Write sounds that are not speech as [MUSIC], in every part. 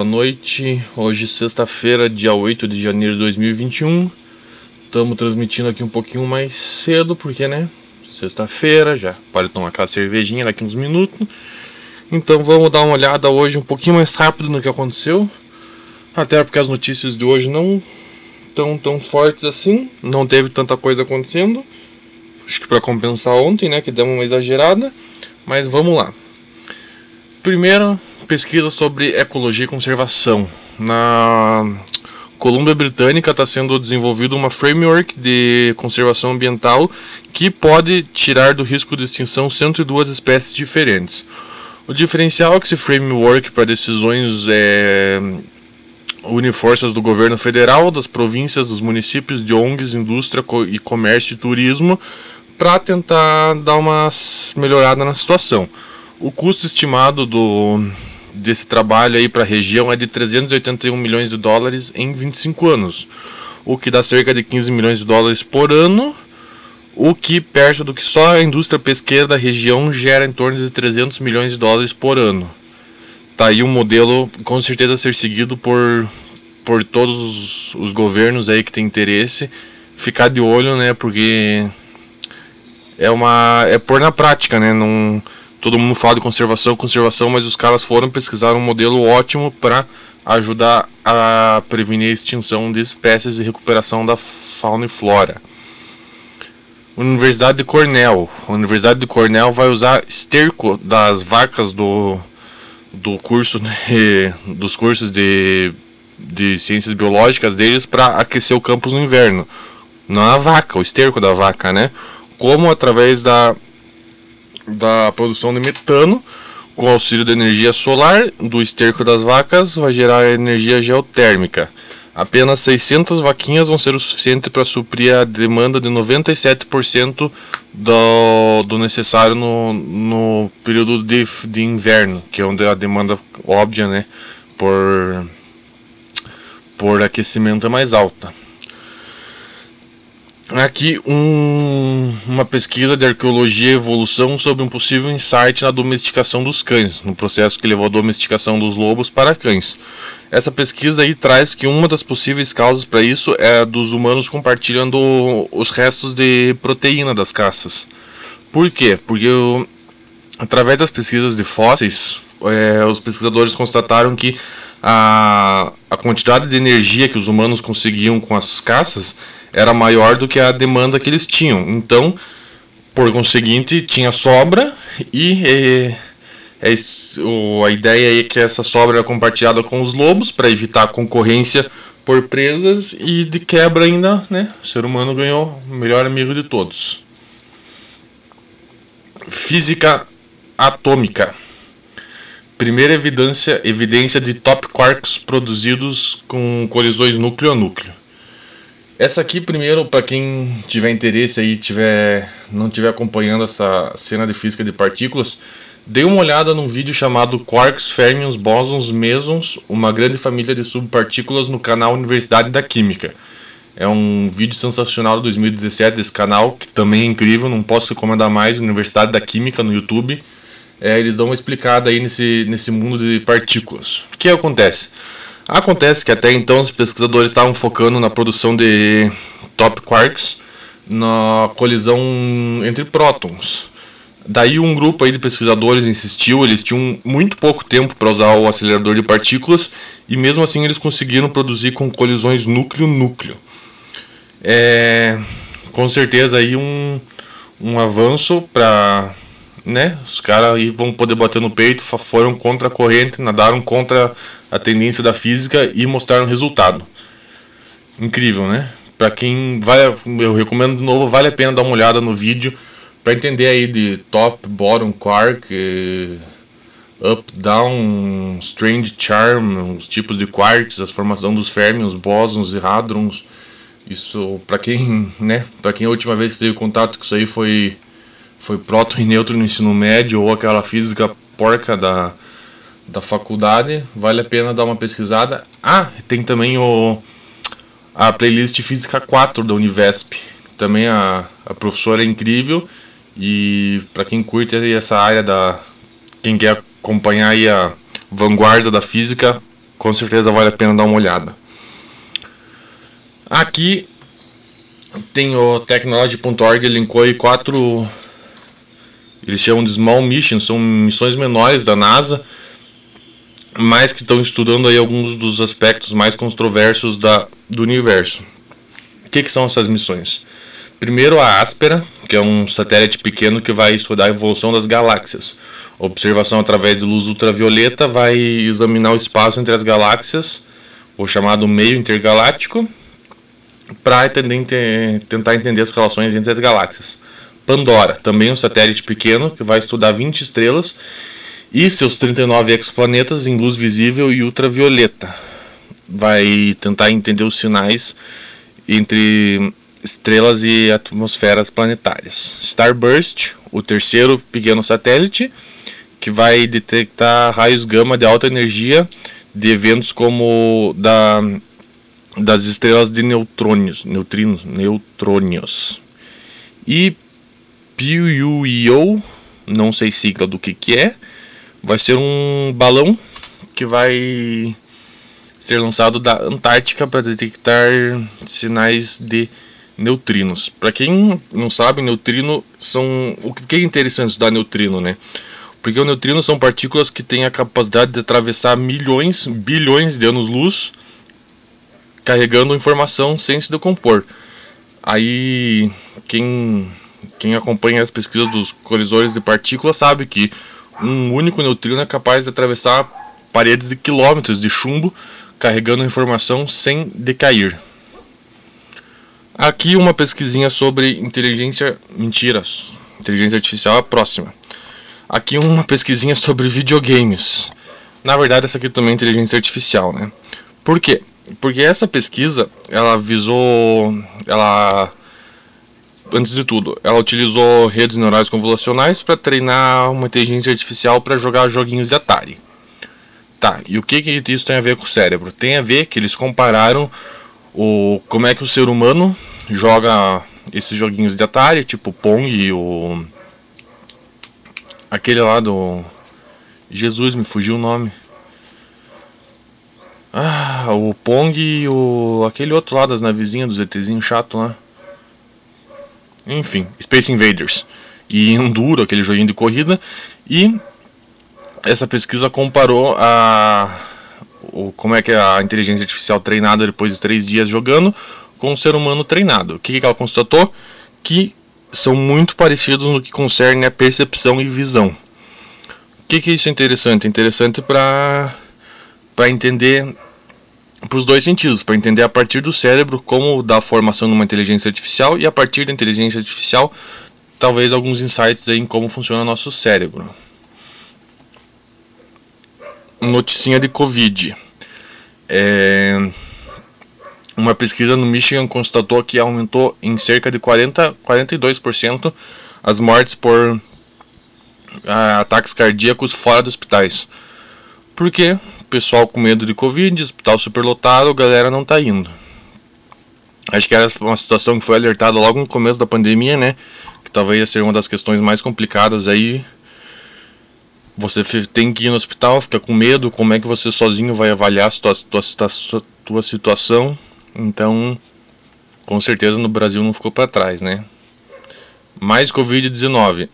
Boa noite, hoje sexta-feira, dia 8 de janeiro de 2021. Estamos transmitindo aqui um pouquinho mais cedo, porque né? Sexta-feira, já pode tomar aquela cervejinha daqui uns minutos. Então vamos dar uma olhada hoje um pouquinho mais rápido no que aconteceu. Até porque as notícias de hoje não tão tão fortes assim, não teve tanta coisa acontecendo. Acho que para compensar ontem, né, que deu uma exagerada, mas vamos lá. Primeiro, pesquisa sobre ecologia e conservação. Na Colômbia Britânica está sendo desenvolvido uma framework de conservação ambiental que pode tirar do risco de extinção 102 espécies diferentes. O diferencial é que esse framework para decisões é, une forças do governo federal, das províncias, dos municípios, de ONGs, indústria e comércio e turismo para tentar dar uma melhorada na situação. O custo estimado do, desse trabalho aí para a região é de 381 milhões de dólares em 25 anos, o que dá cerca de 15 milhões de dólares por ano, o que perto do que só a indústria pesqueira da região gera em torno de 300 milhões de dólares por ano. Tá aí um modelo com certeza a ser seguido por por todos os, os governos aí que têm interesse ficar de olho, né? Porque é uma é pôr na prática, né? Não todo mundo fala de conservação, conservação, mas os caras foram pesquisar um modelo ótimo para ajudar a prevenir a extinção de espécies e recuperação da fauna e flora. Universidade de Cornell. A Universidade de Cornell vai usar esterco das vacas do, do curso de, [LAUGHS] dos cursos de, de ciências biológicas deles para aquecer o campus no inverno. Não a vaca, o esterco da vaca, né? Como através da da produção de metano com auxílio da energia solar do esterco das vacas vai gerar energia geotérmica. Apenas 600 vaquinhas vão ser o suficiente para suprir a demanda de 97% do, do necessário no, no período de, de inverno, que é onde a demanda óbvia, né, por, por aquecimento é mais alta. Aqui um, uma pesquisa de arqueologia e evolução sobre um possível insight na domesticação dos cães, no processo que levou à domesticação dos lobos para cães. Essa pesquisa aí traz que uma das possíveis causas para isso é dos humanos compartilhando os restos de proteína das caças. Por quê? Porque através das pesquisas de fósseis, é, os pesquisadores constataram que a, a quantidade de energia que os humanos conseguiam com as caças era maior do que a demanda que eles tinham. Então, por conseguinte, tinha sobra e, é, a ideia é que essa sobra era compartilhada com os lobos para evitar concorrência por presas e de quebra ainda, né? O ser humano ganhou o melhor amigo de todos. Física atômica. Primeira evidência, evidência de top quarks produzidos com colisões núcleo a núcleo. Essa aqui, primeiro, para quem tiver interesse aí, tiver, não tiver acompanhando essa cena de física de partículas, dê uma olhada num vídeo chamado Quarks, Fermions, Bósons, Mesons, uma grande família de subpartículas no canal Universidade da Química. É um vídeo sensacional de 2017 desse canal, que também é incrível, não posso recomendar mais, Universidade da Química no YouTube. É, eles dão uma explicada aí nesse, nesse mundo de partículas. O que acontece? Acontece que até então os pesquisadores estavam focando na produção de top quarks na colisão entre prótons. Daí um grupo aí de pesquisadores insistiu, eles tinham muito pouco tempo para usar o acelerador de partículas e mesmo assim eles conseguiram produzir com colisões núcleo-núcleo. É, com certeza aí um, um avanço para né? Os caras aí vão poder bater no peito, foram contra a corrente, nadaram contra a tendência da física e mostraram resultado. Incrível, né? Para quem vai, eu recomendo de novo, vale a pena dar uma olhada no vídeo para entender aí de top, bottom, quark, eh, up, down, strange charm, os tipos de quarks, as formação dos fermions, bósons e hadrons. Isso para quem, [LAUGHS] né? Para quem a última vez teve contato com isso aí foi foi próton e neutro no ensino médio ou aquela física porca da, da faculdade, vale a pena dar uma pesquisada. Ah, tem também o a playlist Física 4 da Univesp. Também a, a professora é incrível e para quem curte essa área da quem quer acompanhar a vanguarda da física, com certeza vale a pena dar uma olhada. Aqui tem o technology.org, linkou aí quatro. Eles chamam de small missions, são missões menores da NASA, mas que estão estudando aí alguns dos aspectos mais controversos da, do universo. O que, que são essas missões? Primeiro, a Áspera, que é um satélite pequeno que vai estudar a evolução das galáxias. observação através de luz ultravioleta vai examinar o espaço entre as galáxias, o chamado meio intergaláctico, para tentar entender as relações entre as galáxias. Pandora, também um satélite pequeno que vai estudar 20 estrelas e seus 39 exoplanetas em luz visível e ultravioleta. Vai tentar entender os sinais entre estrelas e atmosferas planetárias. Starburst, o terceiro pequeno satélite, que vai detectar raios gama de alta energia de eventos como da das estrelas de neutrônios, neutrinos, neutrônios. E PUIO, não sei sigla do que que é, vai ser um balão que vai ser lançado da Antártica para detectar sinais de neutrinos. Para quem não sabe, neutrino são o que é interessante estudar neutrino, né? Porque o neutrino são partículas que têm a capacidade de atravessar milhões, bilhões de anos-luz carregando informação sem se decompor. Aí quem, quem acompanha as pesquisas dos colisores de partículas sabe que um único neutrino é capaz de atravessar paredes de quilômetros de chumbo carregando informação sem decair. Aqui uma pesquisinha sobre inteligência mentiras, inteligência artificial é próxima. Aqui uma pesquisinha sobre videogames. Na verdade essa aqui também é inteligência artificial, né? Por quê? Porque essa pesquisa, ela visou, ela antes de tudo, ela utilizou redes neurais convolucionais para treinar uma inteligência artificial para jogar joguinhos de Atari. Tá, e o que, que isso tem a ver com o cérebro? Tem a ver que eles compararam o como é que o ser humano joga esses joguinhos de Atari, tipo Pong e o aquele lá do Jesus, me fugiu o nome. Ah, o Pong e o. aquele outro lá das navezinhas dos ETzinhos chato lá. Enfim, Space Invaders. E Enduro, aquele joguinho de corrida. E essa pesquisa comparou a. O, como é que é a inteligência artificial treinada depois de três dias jogando com o ser humano treinado. O que, que ela constatou? Que são muito parecidos no que concerne a percepção e visão. O que, que isso é interessante? Interessante para para entender para os dois sentidos, para entender a partir do cérebro como dá formação de uma inteligência artificial e a partir da inteligência artificial talvez alguns insights aí em como funciona nosso cérebro. Noticinha de Covid. É... Uma pesquisa no Michigan constatou que aumentou em cerca de 40, 42% as mortes por ah, ataques cardíacos fora dos hospitais. Por quê? Pessoal com medo de Covid, hospital superlotado, a galera não tá indo. Acho que era uma situação que foi alertada logo no começo da pandemia, né? Que talvez ia ser uma das questões mais complicadas aí. Você tem que ir no hospital, fica com medo, como é que você sozinho vai avaliar a tua, tua, tua situação. Então, com certeza no Brasil não ficou para trás, né? Mais Covid-19.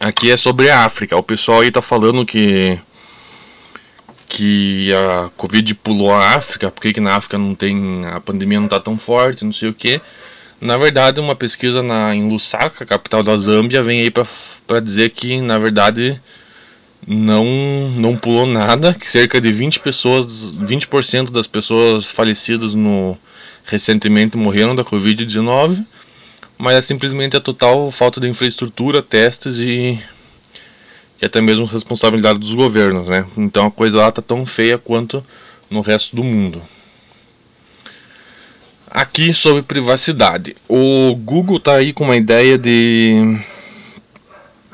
Aqui é sobre a África. O pessoal aí tá falando que que a Covid pulou a África, por que na África não tem a pandemia não está tão forte, não sei o que. Na verdade, uma pesquisa na, em Lusaka, capital da Zâmbia, vem aí para dizer que na verdade não não pulou nada, que cerca de 20 pessoas, 20% das pessoas falecidas no recentemente morreram da Covid-19, mas é simplesmente a total falta de infraestrutura, testes e e até mesmo responsabilidade dos governos, né? Então a coisa lá tá tão feia quanto no resto do mundo. Aqui sobre privacidade. O Google tá aí com uma ideia de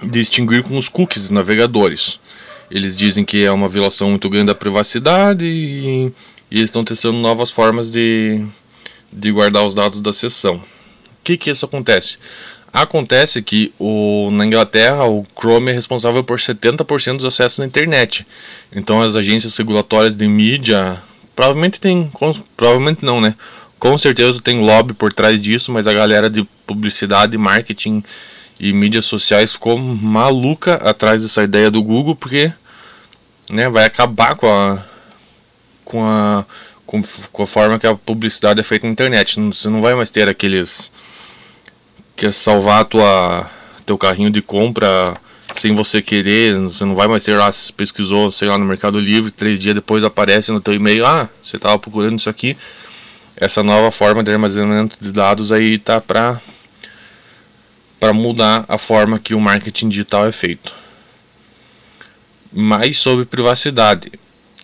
distinguir com os cookies navegadores. Eles dizem que é uma violação muito grande da privacidade e, e eles estão testando novas formas de, de guardar os dados da sessão. O que que isso acontece? Acontece que o, na Inglaterra o Chrome é responsável por 70% dos acessos na internet. Então as agências regulatórias de mídia provavelmente tem. Provavelmente não, né? Com certeza tem lobby por trás disso, mas a galera de publicidade, marketing e mídias sociais ficou maluca atrás dessa ideia do Google, porque né, vai acabar com a, com a, com, com a forma que a publicidade é feita na internet. Você não vai mais ter aqueles quer salvar tua teu carrinho de compra sem você querer, você não vai mais ter lá, se pesquisou, sei lá, no Mercado Livre, três dias depois aparece no teu e-mail, ah, você estava procurando isso aqui. Essa nova forma de armazenamento de dados aí tá para para mudar a forma que o marketing digital é feito. Mais sobre privacidade.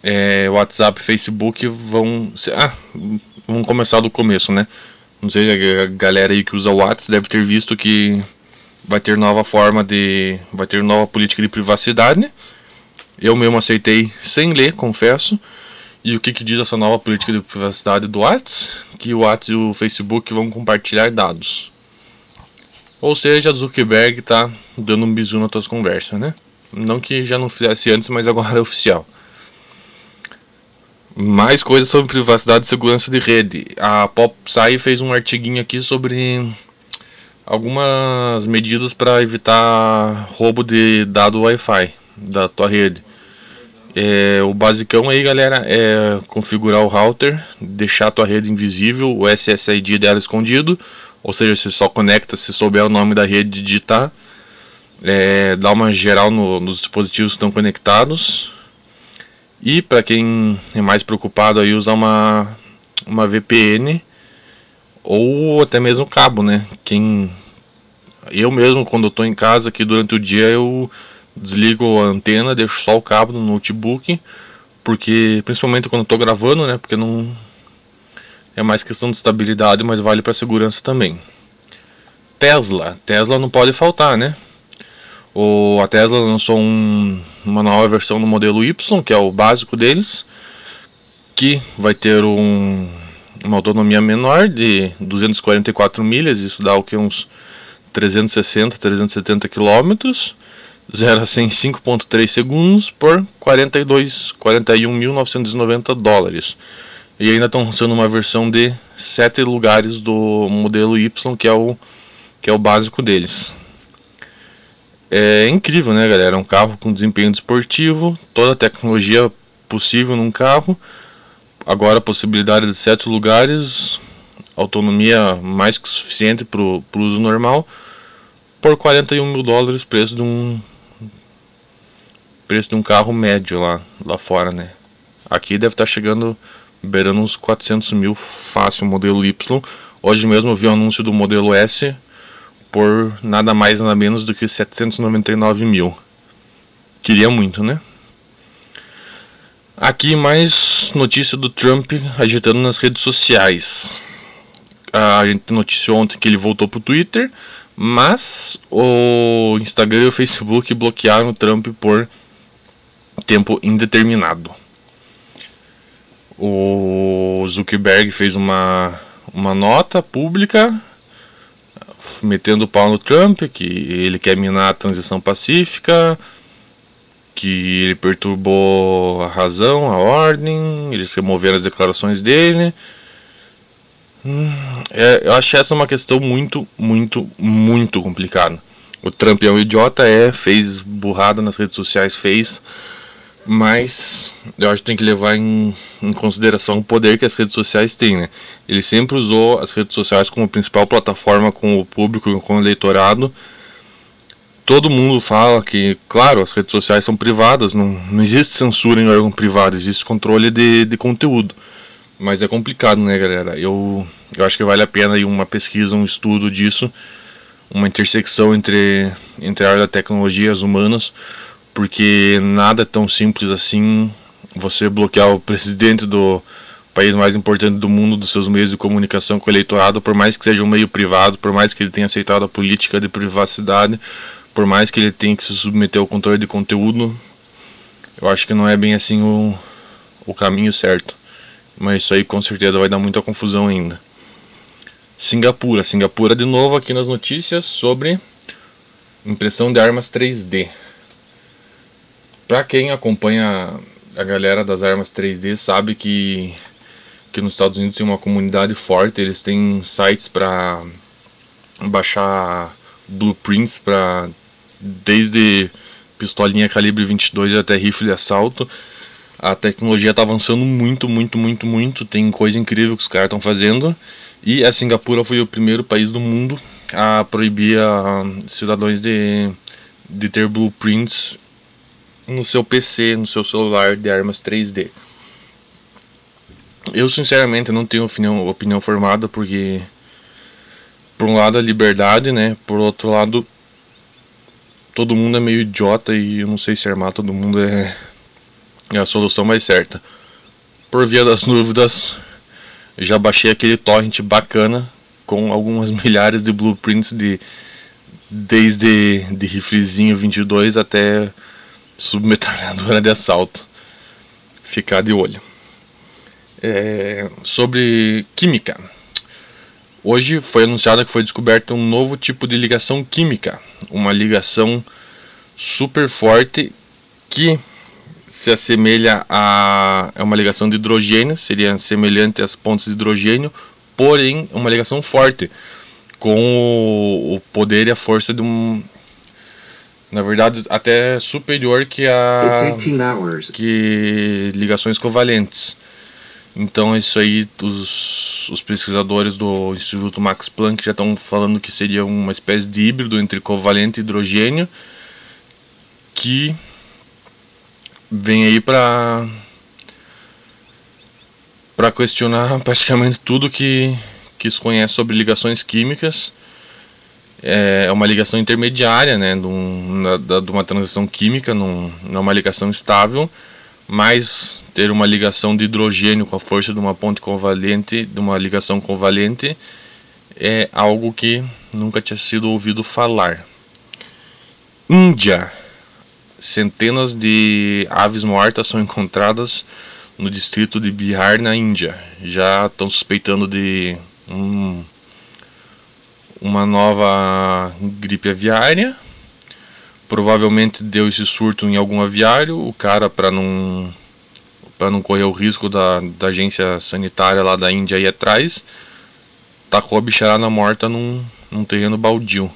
É, WhatsApp Facebook vão. Ah, vamos começar do começo, né? Não sei, a galera aí que usa o WhatsApp deve ter visto que vai ter nova forma de. vai ter nova política de privacidade. Né? Eu mesmo aceitei sem ler, confesso. E o que, que diz essa nova política de privacidade do WhatsApp? Que o WhatsApp e o Facebook vão compartilhar dados. Ou seja, Zuckerberg está dando um bisu nas tuas conversas, né? Não que já não fizesse antes, mas agora é oficial. Mais coisas sobre privacidade e segurança de rede. A PopSci fez um artiguinho aqui sobre algumas medidas para evitar roubo de dado Wi-Fi da tua rede. É, o basicão aí, galera, é configurar o router, deixar a tua rede invisível, o SSID dela escondido, ou seja, você só conecta se souber o nome da rede digitar. É, dar uma geral no, nos dispositivos que estão conectados e para quem é mais preocupado aí usar uma uma VPN ou até mesmo cabo, né? Quem eu mesmo quando tô em casa aqui durante o dia eu desligo a antena, deixo só o cabo no notebook, porque principalmente quando tô gravando, né? Porque não é mais questão de estabilidade, mas vale para segurança também. Tesla, Tesla não pode faltar, né? O, a Tesla lançou um, uma nova versão do modelo Y, que é o básico deles, que vai ter um, uma autonomia menor de 244 milhas, isso dá o que uns 360, 370 quilômetros, 0 a 100 5.3 segundos por 42, 41.990 dólares. E ainda estão lançando uma versão de 7 lugares do modelo Y, que é o, que é o básico deles é incrível, né, galera? É um carro com desempenho desportivo, toda a tecnologia possível num carro. Agora a possibilidade de sete lugares, autonomia mais que suficiente para o uso normal, por 41 mil dólares, preço de um preço de um carro médio lá, lá fora, né? Aqui deve estar tá chegando beirando uns 400 mil fácil, modelo Y. Hoje mesmo eu vi o um anúncio do modelo S por nada mais nada menos do que 799 mil. Queria muito, né? Aqui mais notícia do Trump agitando nas redes sociais. A gente noticiou ontem que ele voltou pro Twitter, mas o Instagram e o Facebook bloquearam o Trump por tempo indeterminado. O Zuckerberg fez uma, uma nota pública metendo o pau no Trump, que ele quer minar a transição pacífica, que ele perturbou a razão, a ordem, eles removeram as declarações dele. Hum, é, eu acho essa uma questão muito, muito, muito complicada. O Trump é um idiota, é, fez burrada nas redes sociais, fez mas eu acho que tem que levar em, em, consideração o poder que as redes sociais têm, né? Ele sempre usou as redes sociais como principal plataforma com o público, com o eleitorado. Todo mundo fala que, claro, as redes sociais são privadas, não, não existe censura em órgão privado, existe controle de, de conteúdo. Mas é complicado, né, galera? Eu, eu acho que vale a pena aí uma pesquisa, um estudo disso, uma intersecção entre, entre a área da tecnologia e as humanas, porque nada é tão simples assim você bloquear o presidente do país mais importante do mundo dos seus meios de comunicação com o eleitorado, por mais que seja um meio privado, por mais que ele tenha aceitado a política de privacidade, por mais que ele tenha que se submeter ao controle de conteúdo, eu acho que não é bem assim o, o caminho certo. Mas isso aí com certeza vai dar muita confusão ainda. Singapura. Singapura de novo aqui nas notícias sobre impressão de armas 3D. Para quem acompanha a galera das armas 3D sabe que que nos Estados Unidos tem uma comunidade forte, eles têm sites para baixar blueprints para desde pistolinha calibre 22 até rifle de assalto. A tecnologia está avançando muito, muito, muito, muito. Tem coisa incrível que os caras estão fazendo. E a Singapura foi o primeiro país do mundo a proibir a cidadãos de, de ter blueprints no seu PC, no seu celular de armas 3D. Eu sinceramente não tenho opinião, opinião formada porque por um lado a liberdade, né? Por outro lado todo mundo é meio idiota e eu não sei se armar todo mundo é, é a solução mais certa. Por via das dúvidas, já baixei aquele torrent bacana com algumas [LAUGHS] milhares de blueprints de desde de riflezinho 22 até submetralhadora de assalto. Ficar de olho. É, sobre química. Hoje foi anunciado que foi descoberto um novo tipo de ligação química, uma ligação super forte que se assemelha a é uma ligação de hidrogênio, seria semelhante às pontes de hidrogênio, porém uma ligação forte com o, o poder e a força de um na verdade até superior que a que ligações covalentes. Então isso aí os, os pesquisadores do Instituto Max Planck já estão falando que seria uma espécie de híbrido entre covalente e hidrogênio que vem aí para para questionar [LAUGHS] praticamente tudo que que se conhece sobre ligações químicas. É uma ligação intermediária, né, de, um, de uma transição química, não, não é ligação estável, mas ter uma ligação de hidrogênio com a força de uma ponte covalente, de uma ligação covalente, é algo que nunca tinha sido ouvido falar. Índia. Centenas de aves mortas são encontradas no distrito de Bihar, na Índia. Já estão suspeitando de um, uma nova gripe aviária. Provavelmente deu esse surto em algum aviário. O cara, para não para não correr o risco da, da agência sanitária lá da Índia ir atrás, tacou a bicharada morta num, num terreno baldio.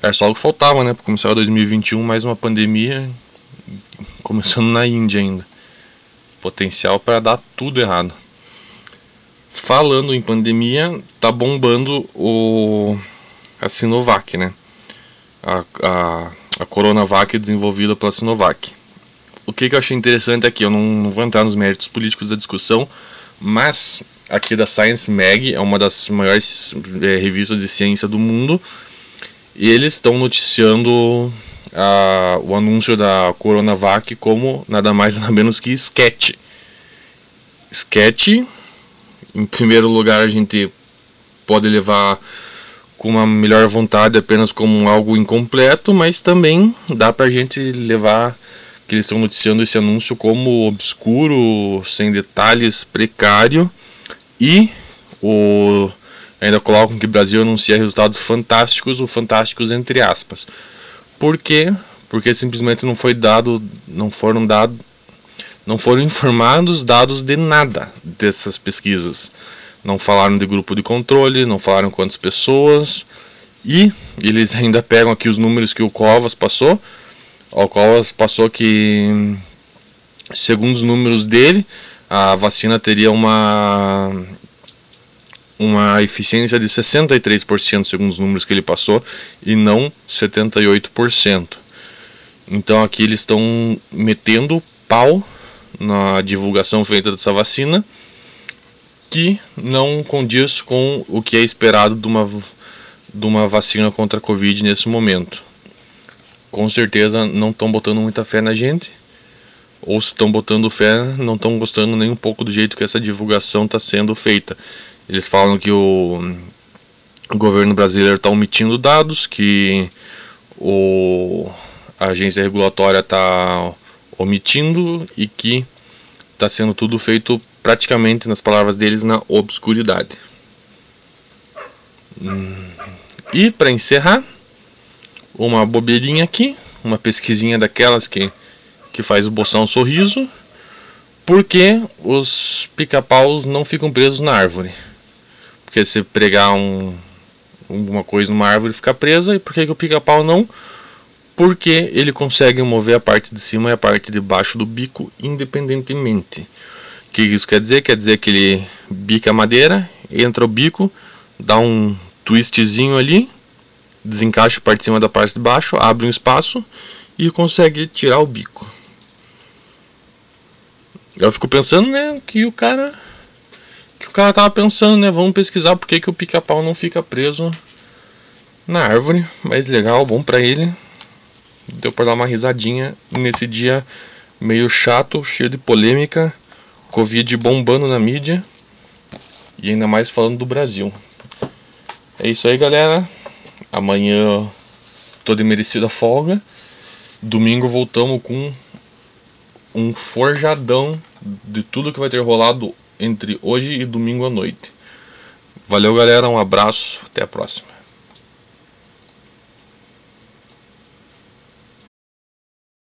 Era só o que faltava, né? Para começar 2021, mais uma pandemia, começando na Índia ainda. Potencial para dar tudo errado. Falando em pandemia, tá bombando o a Sinovac, né? A, a, a Coronavac desenvolvida pela Sinovac o que, que eu achei interessante aqui, eu não, não vou entrar nos méritos políticos da discussão, mas aqui da Science Mag, é uma das maiores é, revistas de ciência do mundo, e eles estão noticiando a, o anúncio da Coronavac como nada mais nada menos que sketch. Sketch, em primeiro lugar, a gente pode levar com uma melhor vontade apenas como algo incompleto, mas também dá para a gente levar que eles estão noticiando esse anúncio como obscuro, sem detalhes, precário e o ainda colocam que o Brasil anuncia resultados fantásticos ou fantásticos entre aspas. Por quê? Porque simplesmente não foi dado, não foram dados, não foram informados dados de nada dessas pesquisas. Não falaram de grupo de controle, não falaram quantas pessoas e eles ainda pegam aqui os números que o Covas passou ao qual passou que, segundo os números dele, a vacina teria uma uma eficiência de 63% segundo os números que ele passou e não 78%. Então aqui eles estão metendo pau na divulgação feita dessa vacina que não condiz com o que é esperado de uma, de uma vacina contra a Covid nesse momento com certeza não estão botando muita fé na gente. Ou se estão botando fé, não estão gostando nem um pouco do jeito que essa divulgação está sendo feita. Eles falam que o, governo brasileiro está omitindo dados, que o, a agência regulatória está omitindo e que está sendo tudo feito praticamente, nas palavras deles, na obscuridade. E para encerrar, uma bobeirinha aqui, uma pesquisinha daquelas que, que faz o boçar um sorriso. Por que os pica-paus não ficam presos na árvore? Porque se pregar um, alguma coisa numa árvore fica presa, e por que, que o pica-pau não? Porque ele consegue mover a parte de cima e a parte de baixo do bico independentemente. O que isso quer dizer? Quer dizer que ele bica a madeira, entra o bico, dá um twistzinho ali, desencaixa a parte de cima da parte de baixo, abre um espaço e consegue tirar o bico. Eu fico pensando, né, que o cara que o cara tava pensando, né, vamos pesquisar por que, que o pica-pau não fica preso na árvore, mas legal, bom para ele. Deu para dar uma risadinha nesse dia meio chato, cheio de polêmica, Covid bombando na mídia e ainda mais falando do Brasil. É isso aí, galera. Amanhã tô de merecida folga. Domingo voltamos com um forjadão de tudo que vai ter rolado entre hoje e domingo à noite. Valeu, galera. Um abraço. Até a próxima.